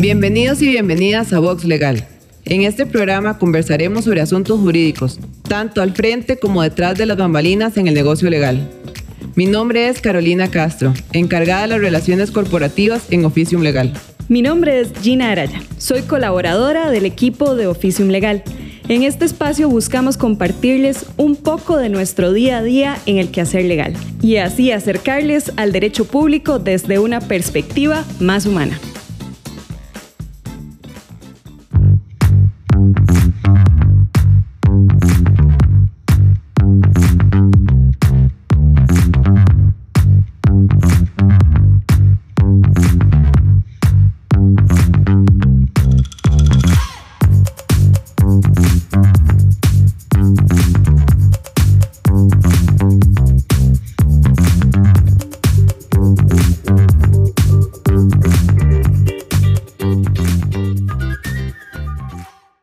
Bienvenidos y bienvenidas a Vox Legal. En este programa conversaremos sobre asuntos jurídicos, tanto al frente como detrás de las bambalinas en el negocio legal. Mi nombre es Carolina Castro, encargada de las relaciones corporativas en Oficium Legal. Mi nombre es Gina Araya, soy colaboradora del equipo de Oficium Legal. En este espacio buscamos compartirles un poco de nuestro día a día en el quehacer legal y así acercarles al derecho público desde una perspectiva más humana.